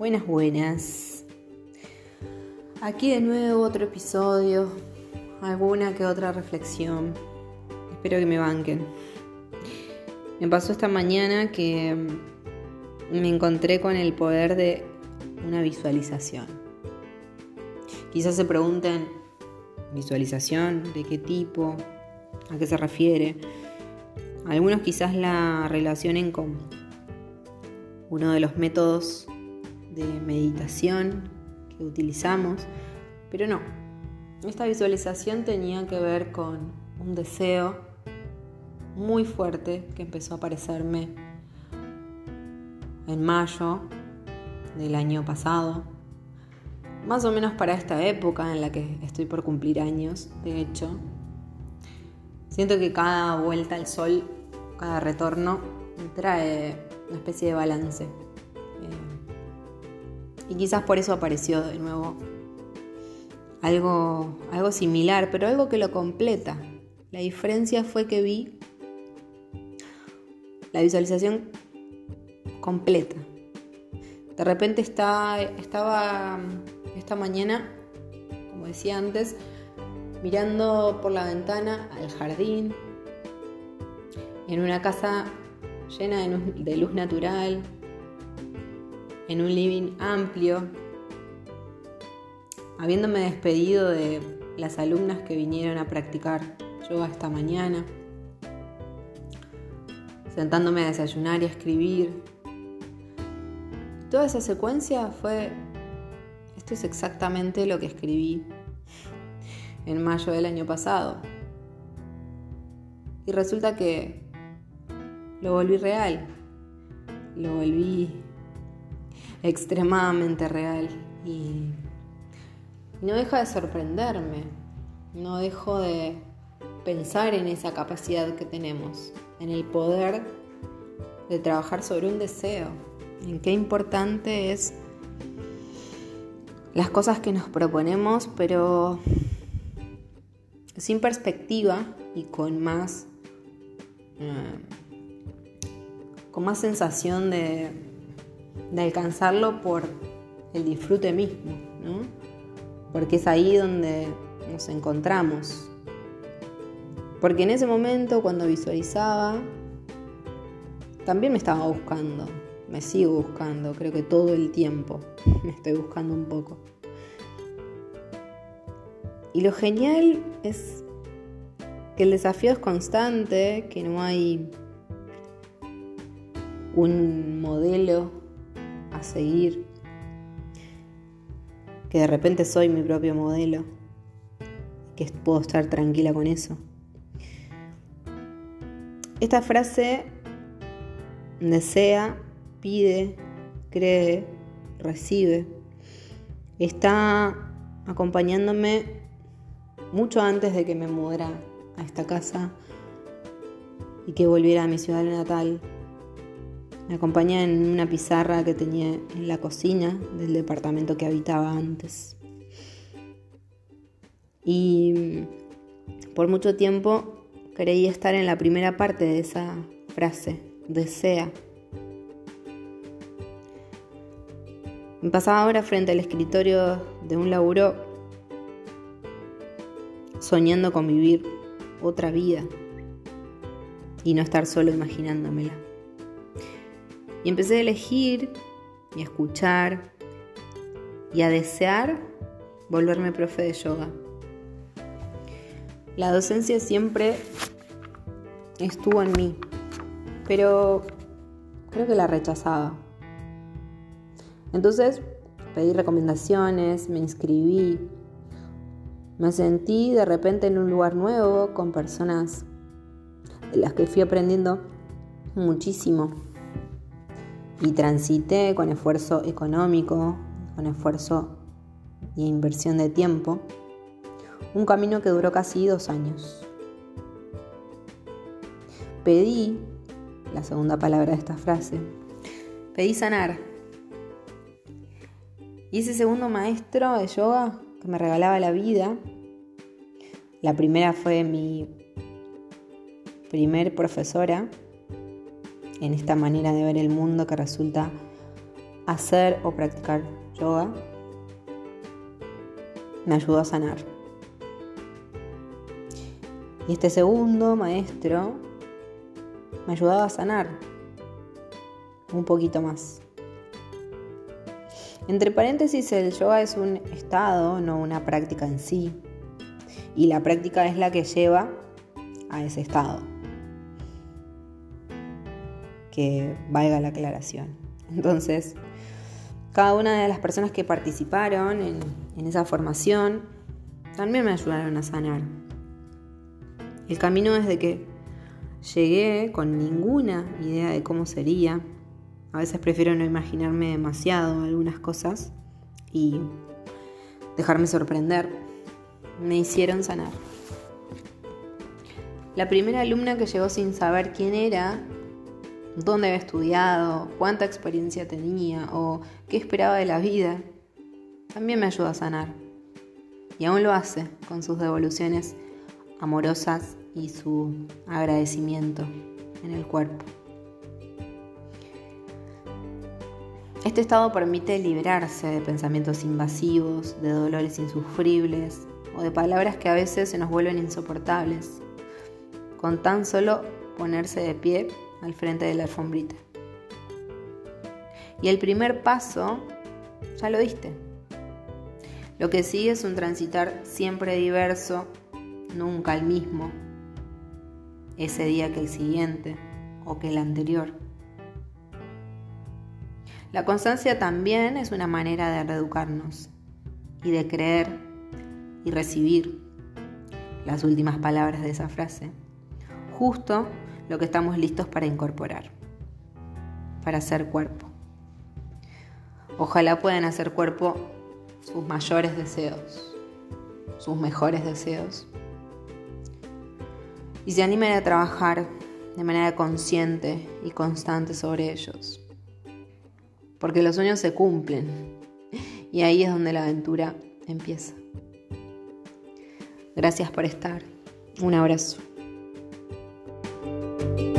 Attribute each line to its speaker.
Speaker 1: Buenas, buenas. Aquí de nuevo otro episodio, alguna que otra reflexión. Espero que me banquen. Me pasó esta mañana que me encontré con el poder de una visualización. Quizás se pregunten, ¿visualización? ¿De qué tipo? ¿A qué se refiere? Algunos quizás la relacionen con uno de los métodos de meditación que utilizamos, pero no. Esta visualización tenía que ver con un deseo muy fuerte que empezó a aparecerme en mayo del año pasado, más o menos para esta época en la que estoy por cumplir años, de hecho. Siento que cada vuelta al sol, cada retorno, trae una especie de balance. Y quizás por eso apareció de nuevo algo, algo similar, pero algo que lo completa. La diferencia fue que vi la visualización completa. De repente está, estaba esta mañana, como decía antes, mirando por la ventana al jardín, en una casa llena de luz natural, en un living amplio, habiéndome despedido de las alumnas que vinieron a practicar yoga esta mañana, sentándome a desayunar y a escribir. Toda esa secuencia fue, esto es exactamente lo que escribí en mayo del año pasado. Y resulta que lo volví real, lo volví extremadamente real y, no deja de sorprenderme, no dejo de pensar en esa capacidad que tenemos, en el poder de trabajar sobre un deseo, en qué importante es las cosas que nos proponemos, pero sin perspectiva y con más, eh, con más sensación de, de alcanzarlo por el disfrute mismo, ¿no? Porque es ahí donde nos encontramos. Porque en ese momento, cuando visualizaba, también me estaba buscando, me sigo buscando, creo que todo el tiempo me estoy buscando un poco. Y lo genial es que el desafío es constante, que no hay un modelo seguir, que de repente soy mi propio modelo, que puedo estar tranquila con eso. Esta frase desea, pide, cree, recibe, está acompañándome mucho antes de que me mudara a esta casa y que volviera a mi ciudad natal me acompaña en una pizarra que tenía en la cocina del departamento que habitaba antes. Y por mucho tiempo creí estar en la primera parte de esa frase, desea. Me pasaba ahora frente al escritorio de un laburo soñando con vivir otra vida y no estar solo imaginándomela. Y empecé a elegir y a escuchar y a desear volverme profe de yoga. La docencia siempre estuvo en mí, pero creo que la rechazaba. Entonces pedí recomendaciones, me inscribí, me sentí de repente en un lugar nuevo con personas de las que fui aprendiendo muchísimo y transité con esfuerzo económico, con esfuerzo y inversión de tiempo, un camino que duró casi dos años. Pedí, la segunda palabra de esta frase, pedí sanar. Y ese segundo maestro de yoga que me regalaba la vida, la primera fue mi primer profesora, en esta manera de ver el mundo que resulta hacer o practicar yoga me ayudó a sanar. Y este segundo maestro me ayudaba a sanar un poquito más. Entre paréntesis, el yoga es un estado, no una práctica en sí. Y la práctica es la que lleva a ese estado. Que valga la aclaración. Entonces, cada una de las personas que participaron en, en esa formación también me ayudaron a sanar. El camino desde que llegué con ninguna idea de cómo sería. A veces prefiero no imaginarme demasiado algunas cosas y dejarme sorprender. Me hicieron sanar. La primera alumna que llegó sin saber quién era, dónde había estudiado, cuánta experiencia tenía o qué esperaba de la vida, también me ayudó a sanar. Y aún lo hace con sus devoluciones amorosas y su agradecimiento en el cuerpo. Este estado permite liberarse de pensamientos invasivos, de dolores insufribles o de palabras que a veces se nos vuelven insoportables, con tan solo ponerse de pie al frente de la alfombrita. Y el primer paso ya lo diste. Lo que sigue es un transitar siempre diverso, nunca el mismo, ese día que el siguiente o que el anterior. La constancia también es una manera de reeducarnos y de creer y recibir las últimas palabras de esa frase, justo lo que estamos listos para incorporar, para hacer cuerpo. Ojalá puedan hacer cuerpo sus mayores deseos, sus mejores deseos y se animen a trabajar de manera consciente y constante sobre ellos. Porque los sueños se cumplen y ahí es donde la aventura empieza. Gracias por estar. Un abrazo. Bye.